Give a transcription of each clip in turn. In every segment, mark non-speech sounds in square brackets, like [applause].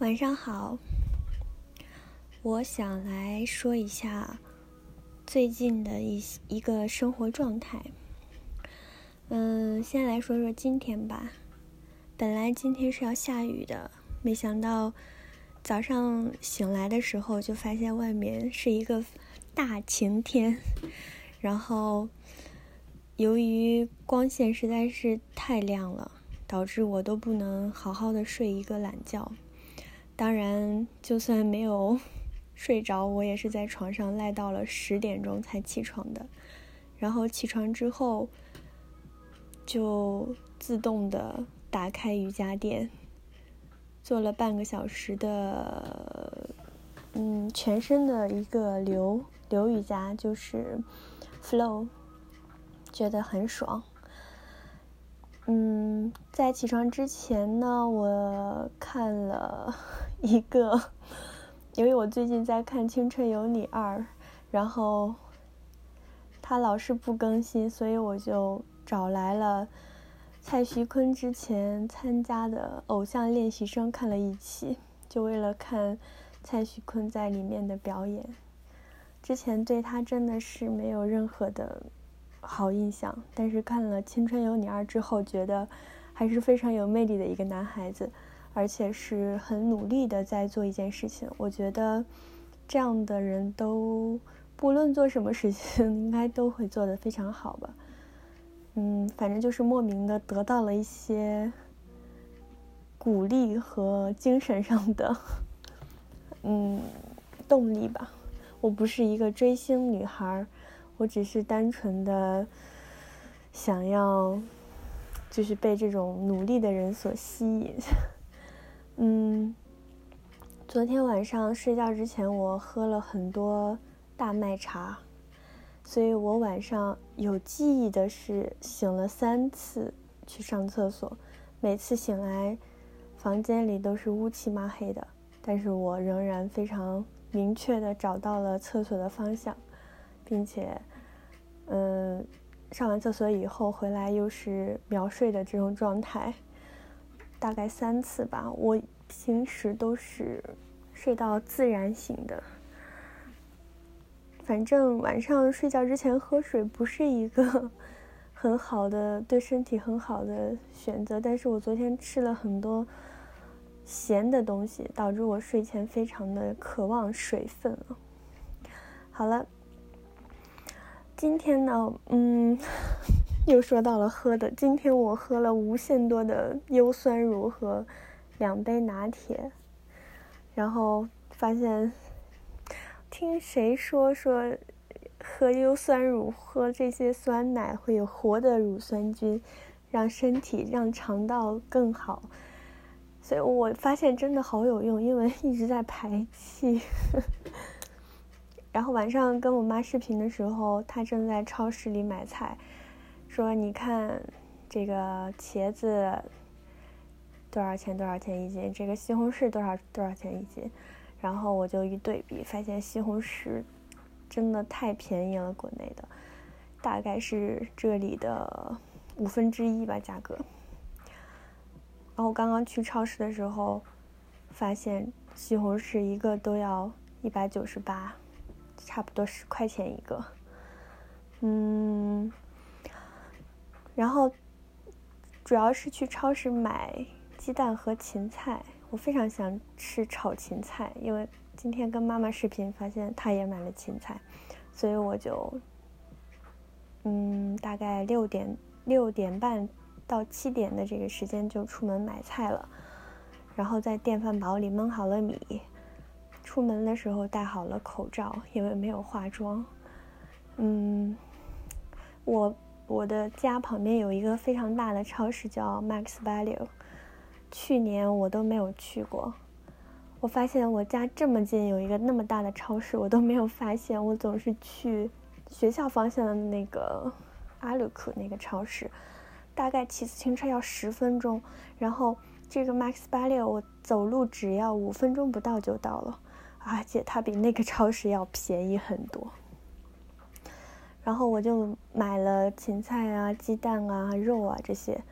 晚上好，我想来说一下最近的一一个生活状态。嗯，先来说说今天吧。本来今天是要下雨的，没想到早上醒来的时候就发现外面是一个大晴天。[laughs] 然后由于光线实在是太亮了，导致我都不能好好的睡一个懒觉。当然，就算没有 [laughs] 睡着，我也是在床上赖到了十点钟才起床的。然后起床之后，就自动的打开瑜伽垫，做了半个小时的，嗯，全身的一个流流瑜伽，就是 flow，觉得很爽。嗯，在起床之前呢，我看了一个，因为我最近在看《青春有你二》，然后他老是不更新，所以我就找来了蔡徐坤之前参加的《偶像练习生》看了一期，就为了看蔡徐坤在里面的表演。之前对他真的是没有任何的。好印象，但是看了《青春有你二》之后，觉得还是非常有魅力的一个男孩子，而且是很努力的在做一件事情。我觉得这样的人都不论做什么事情，[laughs] 应该都会做得非常好吧。嗯，反正就是莫名的得到了一些鼓励和精神上的嗯动力吧。我不是一个追星女孩。我只是单纯的想要，就是被这种努力的人所吸引。嗯，昨天晚上睡觉之前，我喝了很多大麦茶，所以我晚上有记忆的是醒了三次去上厕所，每次醒来，房间里都是乌漆嘛黑的，但是我仍然非常明确的找到了厕所的方向，并且。嗯，上完厕所以后回来又是秒睡的这种状态，大概三次吧。我平时都是睡到自然醒的。反正晚上睡觉之前喝水不是一个 [laughs] 很好的对身体很好的选择，但是我昨天吃了很多咸的东西，导致我睡前非常的渴望水分了。好了。今天呢，嗯，又说到了喝的。今天我喝了无限多的优酸乳和两杯拿铁，然后发现听谁说说喝优酸乳、喝这些酸奶会有活的乳酸菌，让身体、让肠道更好。所以我发现真的好有用，因为一直在排气。[laughs] 然后晚上跟我妈视频的时候，她正在超市里买菜，说：“你看，这个茄子多少钱？多少钱一斤？这个西红柿多少多少钱一斤？”然后我就一对比，发现西红柿真的太便宜了，国内的大概是这里的五分之一吧价格。然后刚刚去超市的时候，发现西红柿一个都要一百九十八。差不多十块钱一个，嗯，然后主要是去超市买鸡蛋和芹菜，我非常想吃炒芹菜，因为今天跟妈妈视频发现她也买了芹菜，所以我就，嗯，大概六点六点半到七点的这个时间就出门买菜了，然后在电饭煲里焖好了米。出门的时候戴好了口罩，因为没有化妆。嗯，我我的家旁边有一个非常大的超市，叫 Max Value。去年我都没有去过。我发现我家这么近有一个那么大的超市，我都没有发现。我总是去学校方向的那个阿鲁克那个超市，大概骑自行车要十分钟，然后这个 Max Value 我走路只要五分钟不到就到了。而且它比那个超市要便宜很多，然后我就买了芹菜啊、鸡蛋啊、肉啊这些，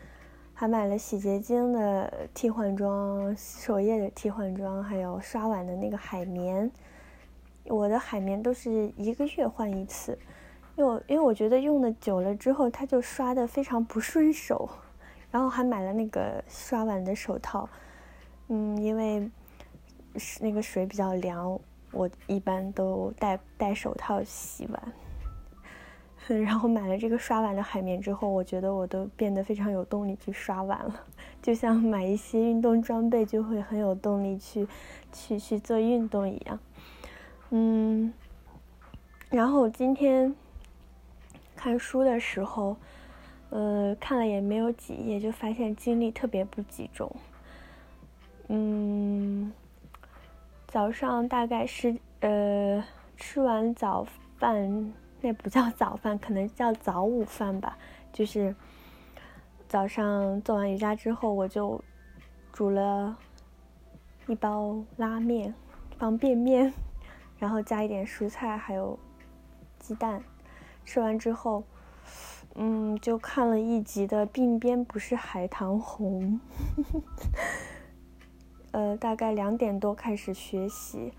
还买了洗洁精的替换装、洗手液的替换装，还有刷碗的那个海绵。我的海绵都是一个月换一次，因为因为我觉得用的久了之后，它就刷的非常不顺手。[laughs] 然后还买了那个刷碗的手套，嗯，因为是那个水比较凉，我一般都戴戴手套洗碗。然后买了这个刷碗的海绵之后，我觉得我都变得非常有动力去刷碗了，就像买一些运动装备就会很有动力去去去做运动一样。嗯，然后我今天看书的时候，呃，看了也没有几页，就发现精力特别不集中。嗯，早上大概是呃吃完早饭。那不叫早饭，可能叫早午饭吧。就是早上做完瑜伽之后，我就煮了一包拉面，方便面，然后加一点蔬菜，还有鸡蛋。吃完之后，嗯，就看了一集的《鬓边不是海棠红》。[laughs] 呃，大概两点多开始学习。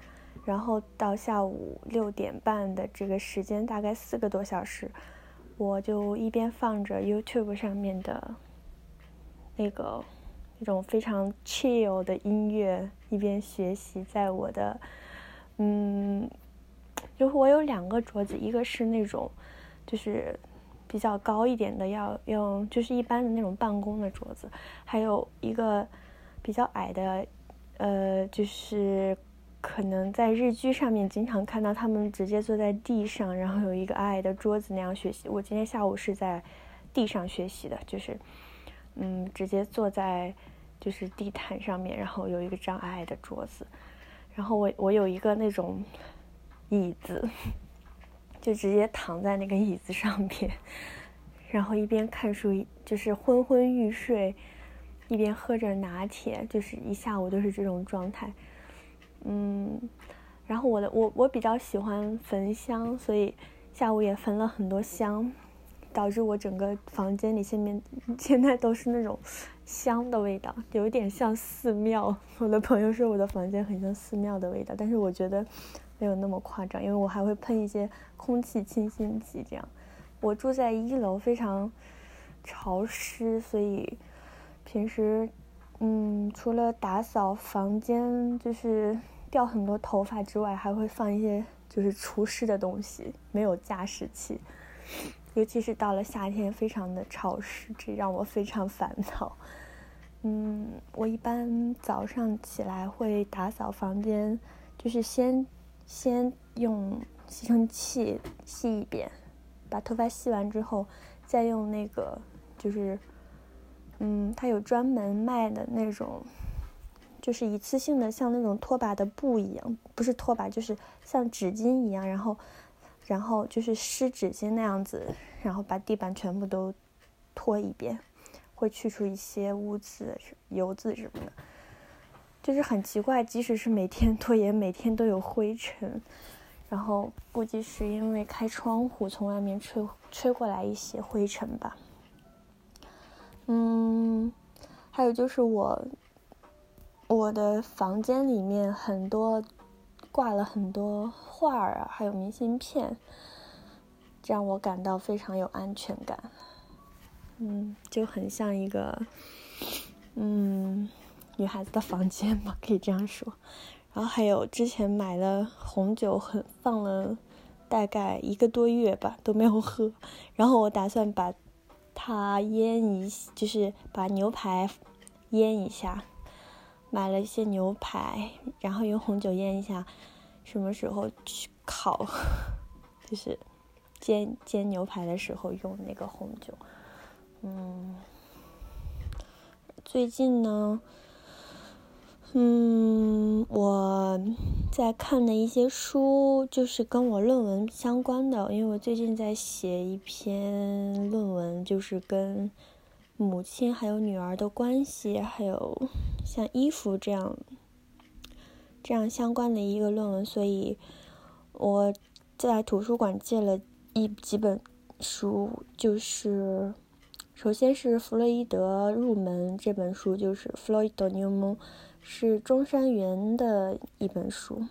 然后到下午六点半的这个时间，大概四个多小时，我就一边放着 YouTube 上面的那个那种非常 chill 的音乐，一边学习。在我的，嗯，就是我有两个桌子，一个是那种就是比较高一点的，要用就是一般的那种办公的桌子，还有一个比较矮的，呃，就是。可能在日剧上面经常看到他们直接坐在地上，然后有一个矮矮的桌子那样学习。我今天下午是在地上学习的，就是，嗯，直接坐在就是地毯上面，然后有一个张矮矮的桌子，然后我我有一个那种椅子，[laughs] 就直接躺在那个椅子上面，然后一边看书，就是昏昏欲睡，一边喝着拿铁，就是一下午都是这种状态。嗯，然后我的我我比较喜欢焚香，所以下午也焚了很多香，导致我整个房间里现面现在都是那种香的味道，有一点像寺庙。我的朋友说我的房间很像寺庙的味道，但是我觉得没有那么夸张，因为我还会喷一些空气清新剂。这样，我住在一楼，非常潮湿，所以平时。嗯，除了打扫房间，就是掉很多头发之外，还会放一些就是除湿的东西，没有加湿器。尤其是到了夏天，非常的潮湿，这让我非常烦躁。嗯，我一般早上起来会打扫房间，就是先先用吸尘器吸一遍，把头发吸完之后，再用那个就是。嗯，它有专门卖的那种，就是一次性的，像那种拖把的布一样，不是拖把，就是像纸巾一样，然后，然后就是湿纸巾那样子，然后把地板全部都拖一遍，会去除一些污渍、油渍什么的。就是很奇怪，即使是每天拖，也每天都有灰尘。然后估计是因为开窗户，从外面吹吹过来一些灰尘吧。嗯，还有就是我，我的房间里面很多挂了很多画儿啊，还有明信片，这让我感到非常有安全感。嗯，就很像一个嗯女孩子的房间吧，可以这样说。然后还有之前买了红酒，很放了大概一个多月吧，都没有喝。然后我打算把。他腌一，就是把牛排腌一下，买了一些牛排，然后用红酒腌一下，什么时候去烤，[laughs] 就是煎煎牛排的时候用那个红酒。嗯，最近呢。嗯，我在看的一些书，就是跟我论文相关的，因为我最近在写一篇论文，就是跟母亲还有女儿的关系，还有像衣服这样这样相关的一个论文，所以我在图书馆借了一几本书，就是。首先是弗洛伊德入门这本书，就是《弗洛伊德入门》，是中山元的一本书，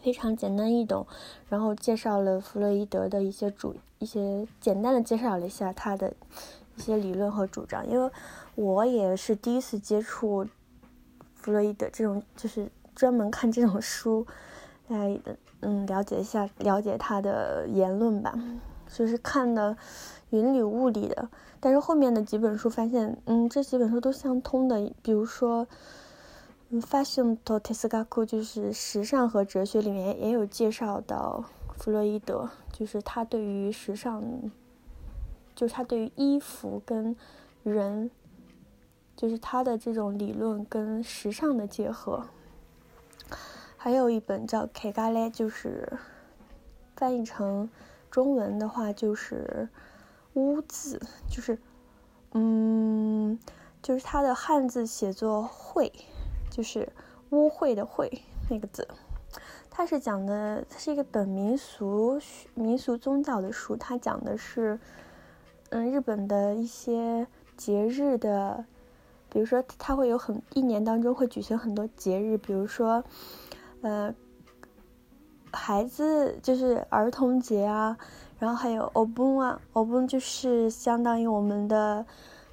非常简单易懂，然后介绍了弗洛伊德的一些主一些简单的介绍了一下他的一些理论和主张，因为我也是第一次接触弗洛伊德这种，就是专门看这种书来嗯了解一下了解他的言论吧，就是看的云里雾里的，但是后面的几本书发现，嗯，这几本书都相通的，比如说。Fashion to Tesgaku 就是时尚和哲学里面也有介绍到弗洛伊德，就是他对于时尚，就是他对于衣服跟人，就是他的这种理论跟时尚的结合。还有一本叫《K 嘎嘞》，就是翻译成中文的话就是污渍，就是嗯，就是他的汉字写作会。就是污秽的“秽”那个字，它是讲的，它是一个本民俗民俗宗教的书。它讲的是，嗯，日本的一些节日的，比如说，它会有很一年当中会举行很多节日，比如说，呃，孩子就是儿童节啊，然后还有 o b 啊 o b 就是相当于我们的。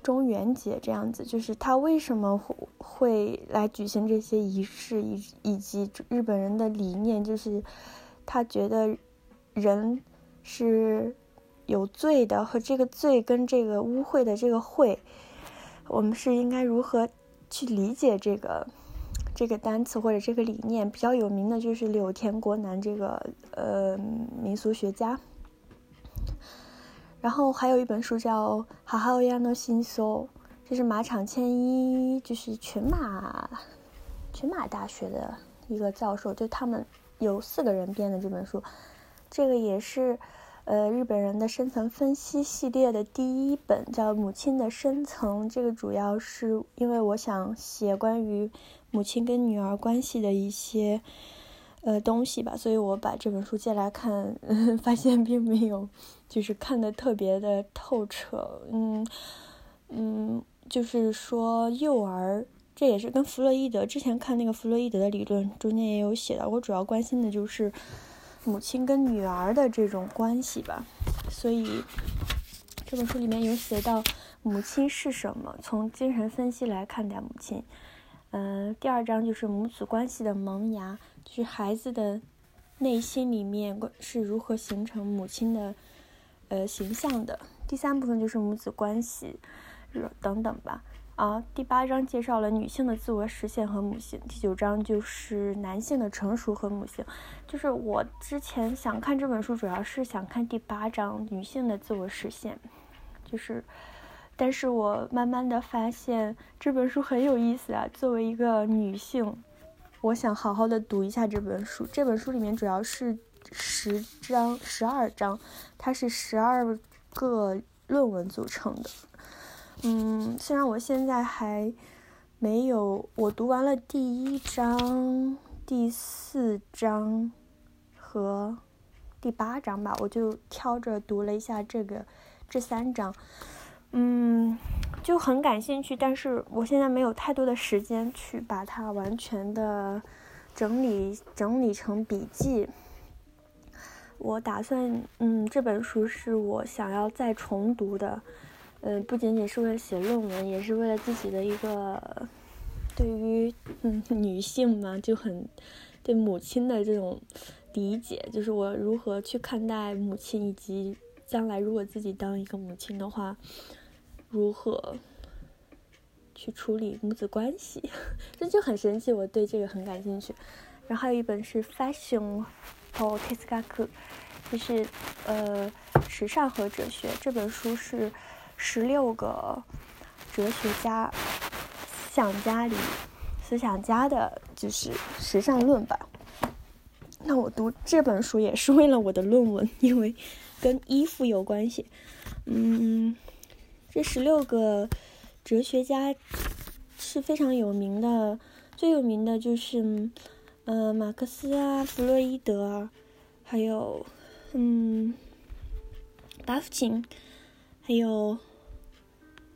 中元节这样子，就是他为什么会会来举行这些仪式，以以及日本人的理念，就是他觉得人是有罪的，和这个罪跟这个污秽的这个秽，我们是应该如何去理解这个这个单词或者这个理念？比较有名的就是柳田国男这个呃民俗学家。然后还有一本书叫《哈哈欧亚诺新搜》，这是马场千一，就是群马群马大学的一个教授，就他们有四个人编的这本书。这个也是呃日本人的深层分析系列的第一本，叫《母亲的深层》。这个主要是因为我想写关于母亲跟女儿关系的一些。呃，东西吧，所以我把这本书借来看，[laughs] 发现并没有，就是看的特别的透彻。嗯嗯，就是说幼儿，这也是跟弗洛伊德之前看那个弗洛伊德的理论中间也有写到。我主要关心的就是母亲跟女儿的这种关系吧。所以这本书里面有写到母亲是什么，从精神分析来看待母亲。嗯，第二章就是母子关系的萌芽。就是孩子的内心里面是如何形成母亲的呃形象的。第三部分就是母子关系，等等吧。啊，第八章介绍了女性的自我实现和母性。第九章就是男性的成熟和母性。就是我之前想看这本书，主要是想看第八章女性的自我实现。就是，但是我慢慢的发现这本书很有意思啊。作为一个女性。我想好好的读一下这本书。这本书里面主要是十章、十二章，它是十二个论文组成的。嗯，虽然我现在还没有，我读完了第一章、第四章和第八章吧，我就挑着读了一下这个这三章。嗯，就很感兴趣，但是我现在没有太多的时间去把它完全的整理整理成笔记。我打算，嗯，这本书是我想要再重读的，嗯，不仅仅是为了写论文，也是为了自己的一个对于嗯女性嘛，就很对母亲的这种理解，就是我如何去看待母亲，以及将来如果自己当一个母亲的话。如何去处理母子关系，[laughs] 这就很神奇，我对这个很感兴趣。然后还有一本是《Fashion for t e s g a k 就是呃时尚和哲学。这本书是十六个哲学家、思想家里思想家的，就是时尚论吧。那我读这本书也是为了我的论文，因为跟衣服有关系。嗯。这十六个哲学家是非常有名的，最有名的就是，呃，马克思啊，弗洛伊德啊，还有，嗯，达夫琴，还有，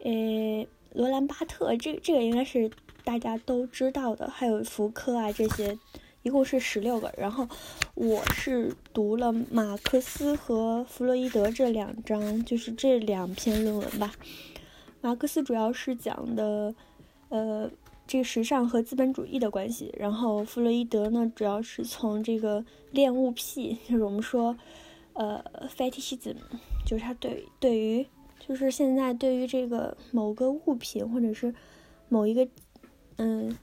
呃，罗兰巴特，这这个应该是大家都知道的，还有福柯啊这些，一共是十六个。然后我是读了马克思和弗洛伊德这两章，就是这两篇论文吧。马克思主要是讲的，呃，这个时尚和资本主义的关系。然后弗洛伊德呢，主要是从这个恋物癖，就是我们说，呃，fetishism，就是他对对于。就是现在对于这个某个物品或者是某一个，嗯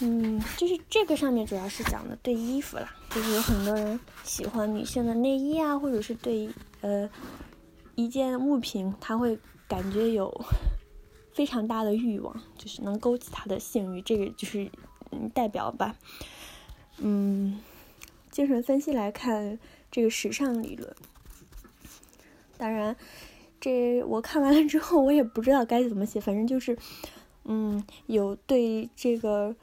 嗯，就是这个上面主要是讲的对衣服啦，就是有很多人喜欢女性的内衣啊，或者是对呃一件物品，他会感觉有非常大的欲望，就是能勾起他的性欲，这个就是嗯代表吧。嗯，精神分析来看这个时尚理论，当然。这我看完了之后，我也不知道该怎么写，反正就是，嗯，有对这个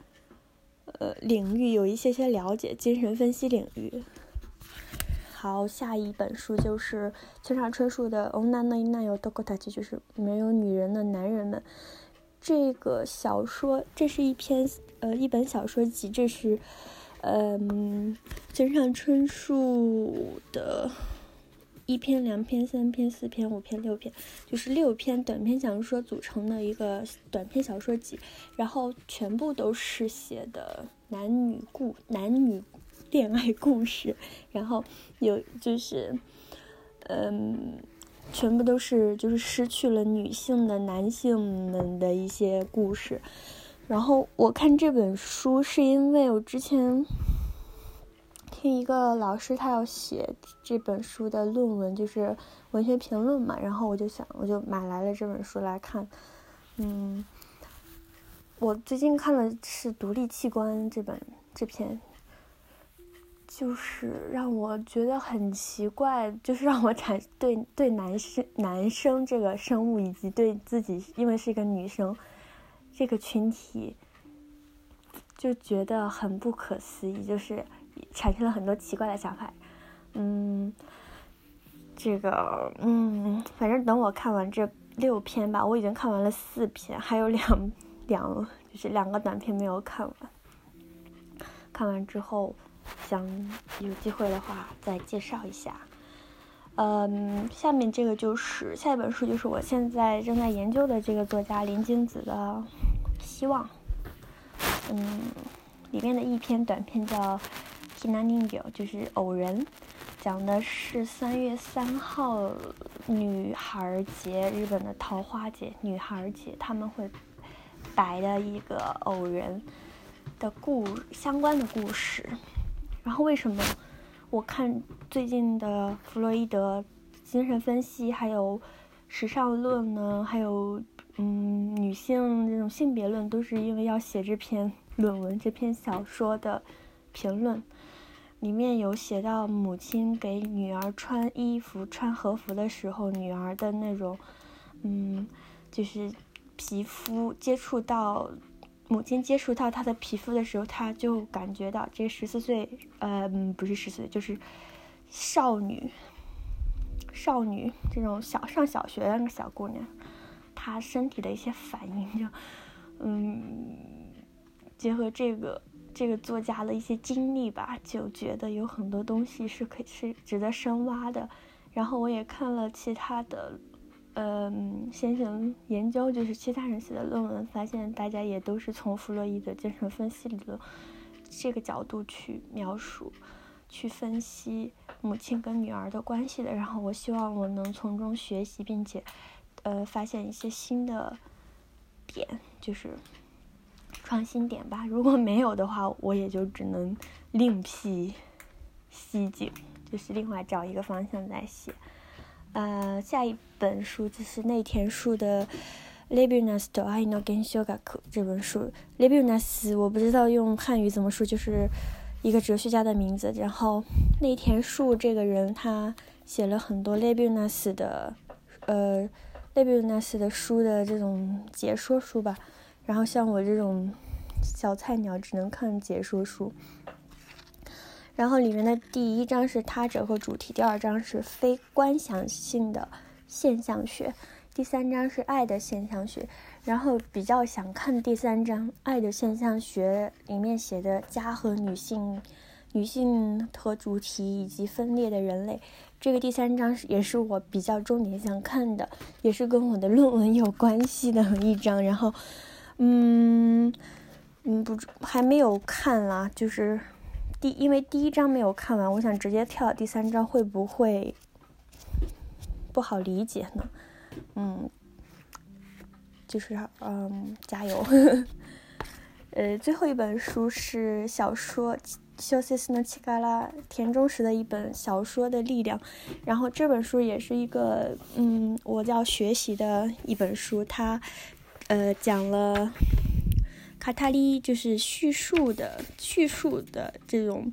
呃领域有一些些了解，精神分析领域。好，下一本书就是村上春树的《Onna no Ina yo Dokotachi》，就是没有女人的男人们。这个小说，这是一篇呃一本小说集，这是嗯村上春树的。一篇、两篇、三篇、四篇、五篇、六篇，就是六篇短篇小说组成的一个短篇小说集，然后全部都是写的男女故、男女恋爱故事，然后有就是，嗯，全部都是就是失去了女性的男性们的一些故事，然后我看这本书是因为我之前。听一个老师，他要写这本书的论文，就是文学评论嘛。然后我就想，我就买来了这本书来看。嗯，我最近看了是《独立器官》这本这篇，就是让我觉得很奇怪，就是让我产对对男生男生这个生物以及对自己，因为是一个女生这个群体，就觉得很不可思议，就是。产生了很多奇怪的想法，嗯，这个，嗯，反正等我看完这六篇吧，我已经看完了四篇，还有两两就是两个短片没有看完。看完之后，想有机会的话再介绍一下。嗯，下面这个就是下一本书，就是我现在正在研究的这个作家林金子的《希望》。嗯，里面的一篇短片叫。就是偶人，讲的是三月三号女孩节，日本的桃花节，女孩节他们会摆的一个偶人的故相关的故事。然后为什么我看最近的弗洛伊德精神分析，还有时尚论呢？还有嗯女性这种性别论，都是因为要写这篇 [laughs] 论文，这篇小说的评论。里面有写到母亲给女儿穿衣服、穿和服的时候，女儿的那种，嗯，就是皮肤接触到母亲接触到她的皮肤的时候，她就感觉到这十四岁，呃，不是十四岁，就是少女，少女这种小上小学的那个小姑娘，她身体的一些反应，就，嗯，结合这个。这个作家的一些经历吧，就觉得有很多东西是可以是值得深挖的。然后我也看了其他的，嗯，先生研究，就是其他人写的论文，发现大家也都是从弗洛伊德精神分析理论这个角度去描述、去分析母亲跟女儿的关系的。然后我希望我能从中学习，并且，呃，发现一些新的点，就是。创新点吧，如果没有的话，我也就只能另辟蹊径，就是另外找一个方向再写。呃，下一本书就是内田树的《Leibniz to I no Gensho Gaku》这本书。Leibniz 我不知道用汉语怎么说，就是一个哲学家的名字。然后内田树这个人，他写了很多 Leibniz 的呃 Leibniz 的书的这种解说书吧。然后像我这种小菜鸟，只能看解说书。然后里面的第一章是他者和主题，第二章是非观想性的现象学。第三章是爱的现象学，然后比较想看第三章爱的现象学里面写的家和女性、女性和主题以及分裂的人类。这个第三章是也是我比较重点想看的，也是跟我的论文有关系的一章。然后，嗯嗯，不还没有看啦，就是第因为第一章没有看完，我想直接跳第三章，会不会不好理解呢？嗯，就是嗯，加油。[laughs] 呃，最后一本书是小说。小西斯诺奇嘎拉田中实的一本小说的力量，然后这本书也是一个嗯，我要学习的一本书。它呃讲了卡塔利就是叙述的叙述的这种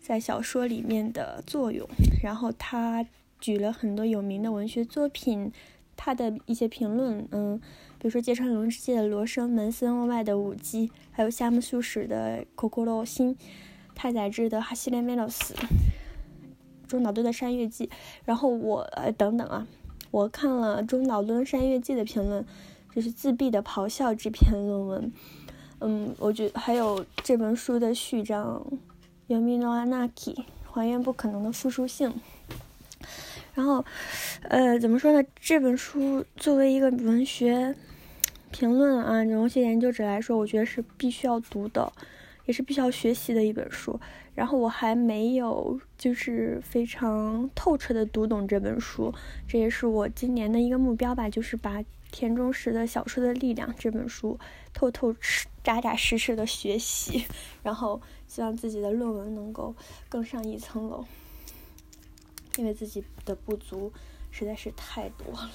在小说里面的作用，然后他举了很多有名的文学作品，他的一些评论，嗯，比如说芥川龙之介的《罗生门》，森外的舞姬，还有夏目漱石的《可可罗心》。太宰治的《哈西连梅罗斯》，中岛敦的《山月记》，然后我呃等等啊，我看了中岛敦《山月记》的评论，就是自闭的咆哮这篇论文，嗯，我觉还有这本书的序章《Yomi no Anaki》，还原不可能的复数性。然后，呃，怎么说呢？这本书作为一个文学评论啊，文学研究者来说，我觉得是必须要读的。也是必须要学习的一本书，然后我还没有就是非常透彻的读懂这本书，这也是我今年的一个目标吧，就是把田中实的小说的力量这本书透透扎扎实实的学习，然后希望自己的论文能够更上一层楼，因为自己的不足实在是太多了，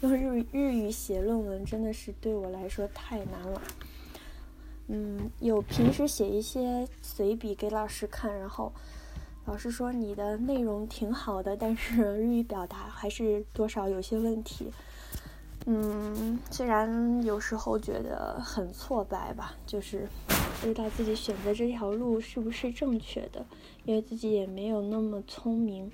用日日语写论文真的是对我来说太难了。嗯，有平时写一些随笔给老师看，然后老师说你的内容挺好的，但是日语表达还是多少有些问题。嗯，虽然有时候觉得很挫败吧，就是不知道自己选择这条路是不是正确的，因为自己也没有那么聪明，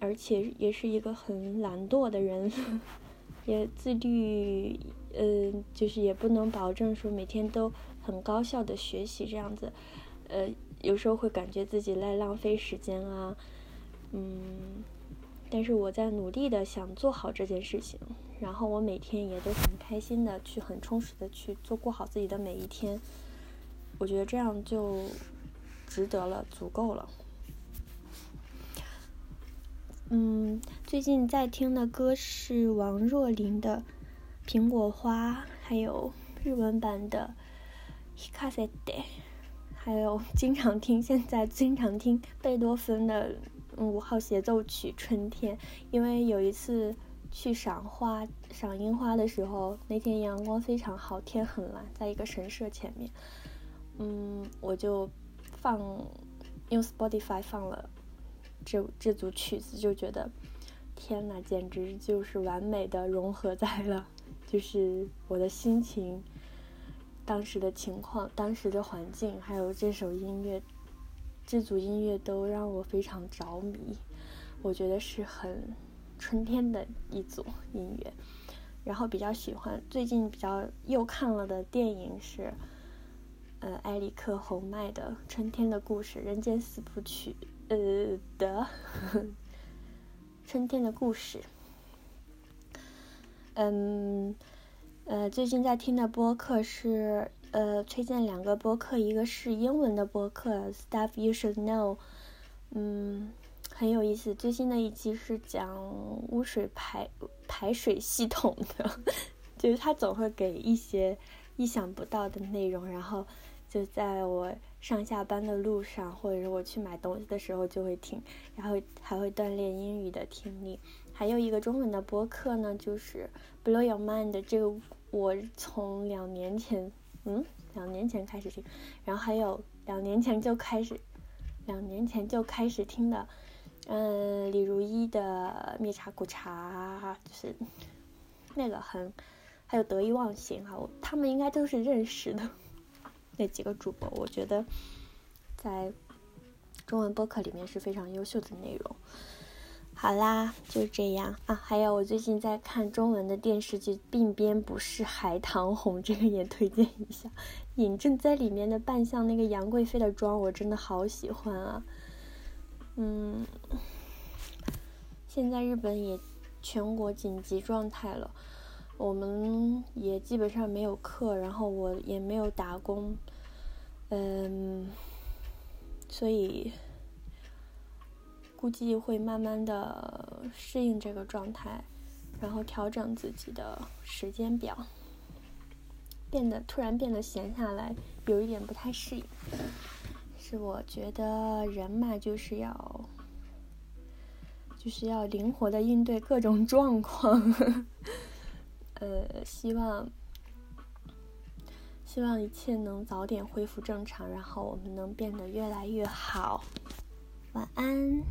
而且也是一个很懒惰的人，[laughs] 也自律，嗯，就是也不能保证说每天都。很高效的学习这样子，呃，有时候会感觉自己在浪费时间啊，嗯，但是我在努力的想做好这件事情，然后我每天也都很开心的去很充实的去做过好自己的每一天，我觉得这样就值得了，足够了。嗯，最近在听的歌是王若琳的《苹果花》，还有日文版的。卡塞德，还有经常听，现在经常听贝多芬的五号协奏曲《春天》，因为有一次去赏花、赏樱花的时候，那天阳光非常好，天很蓝，在一个神社前面，嗯，我就放用 Spotify 放了这这组曲子，就觉得天呐，简直就是完美的融合在了，就是我的心情。当时的情况、当时的环境，还有这首音乐、这组音乐都让我非常着迷。我觉得是很春天的一组音乐。然后比较喜欢最近比较又看了的电影是，呃，埃里克侯麦的《春天的故事》《人间四部曲》呃的 [laughs]《春天的故事》。嗯。呃，最近在听的播客是呃，推荐两个播客，一个是英文的播客，Stuff You Should Know，嗯，很有意思。最新的一期是讲污水排排水系统的，[laughs] 就是他总会给一些意想不到的内容，然后就在我上下班的路上，或者是我去买东西的时候就会听，然后还会锻炼英语的听力。还有一个中文的播客呢，就是 Blow Your Mind 这个，我从两年前，嗯，两年前开始听，然后还有两年前就开始，两年前就开始听的，嗯，李如一的灭茶苦茶，就是那个很，还有得意忘形啊，他们应该都是认识的那几个主播，我觉得在中文播客里面是非常优秀的内容。好啦，就这样啊。还有，我最近在看中文的电视剧《鬓边不是海棠红》，这个也推荐一下。尹正在里面的扮相那个杨贵妃的妆，我真的好喜欢啊。嗯，现在日本也全国紧急状态了，我们也基本上没有课，然后我也没有打工，嗯，所以。估计会慢慢的适应这个状态，然后调整自己的时间表，变得突然变得闲下来，有一点不太适应。是我觉得人嘛，就是要，就是要灵活的应对各种状况。呃，希望，希望一切能早点恢复正常，然后我们能变得越来越好。晚安。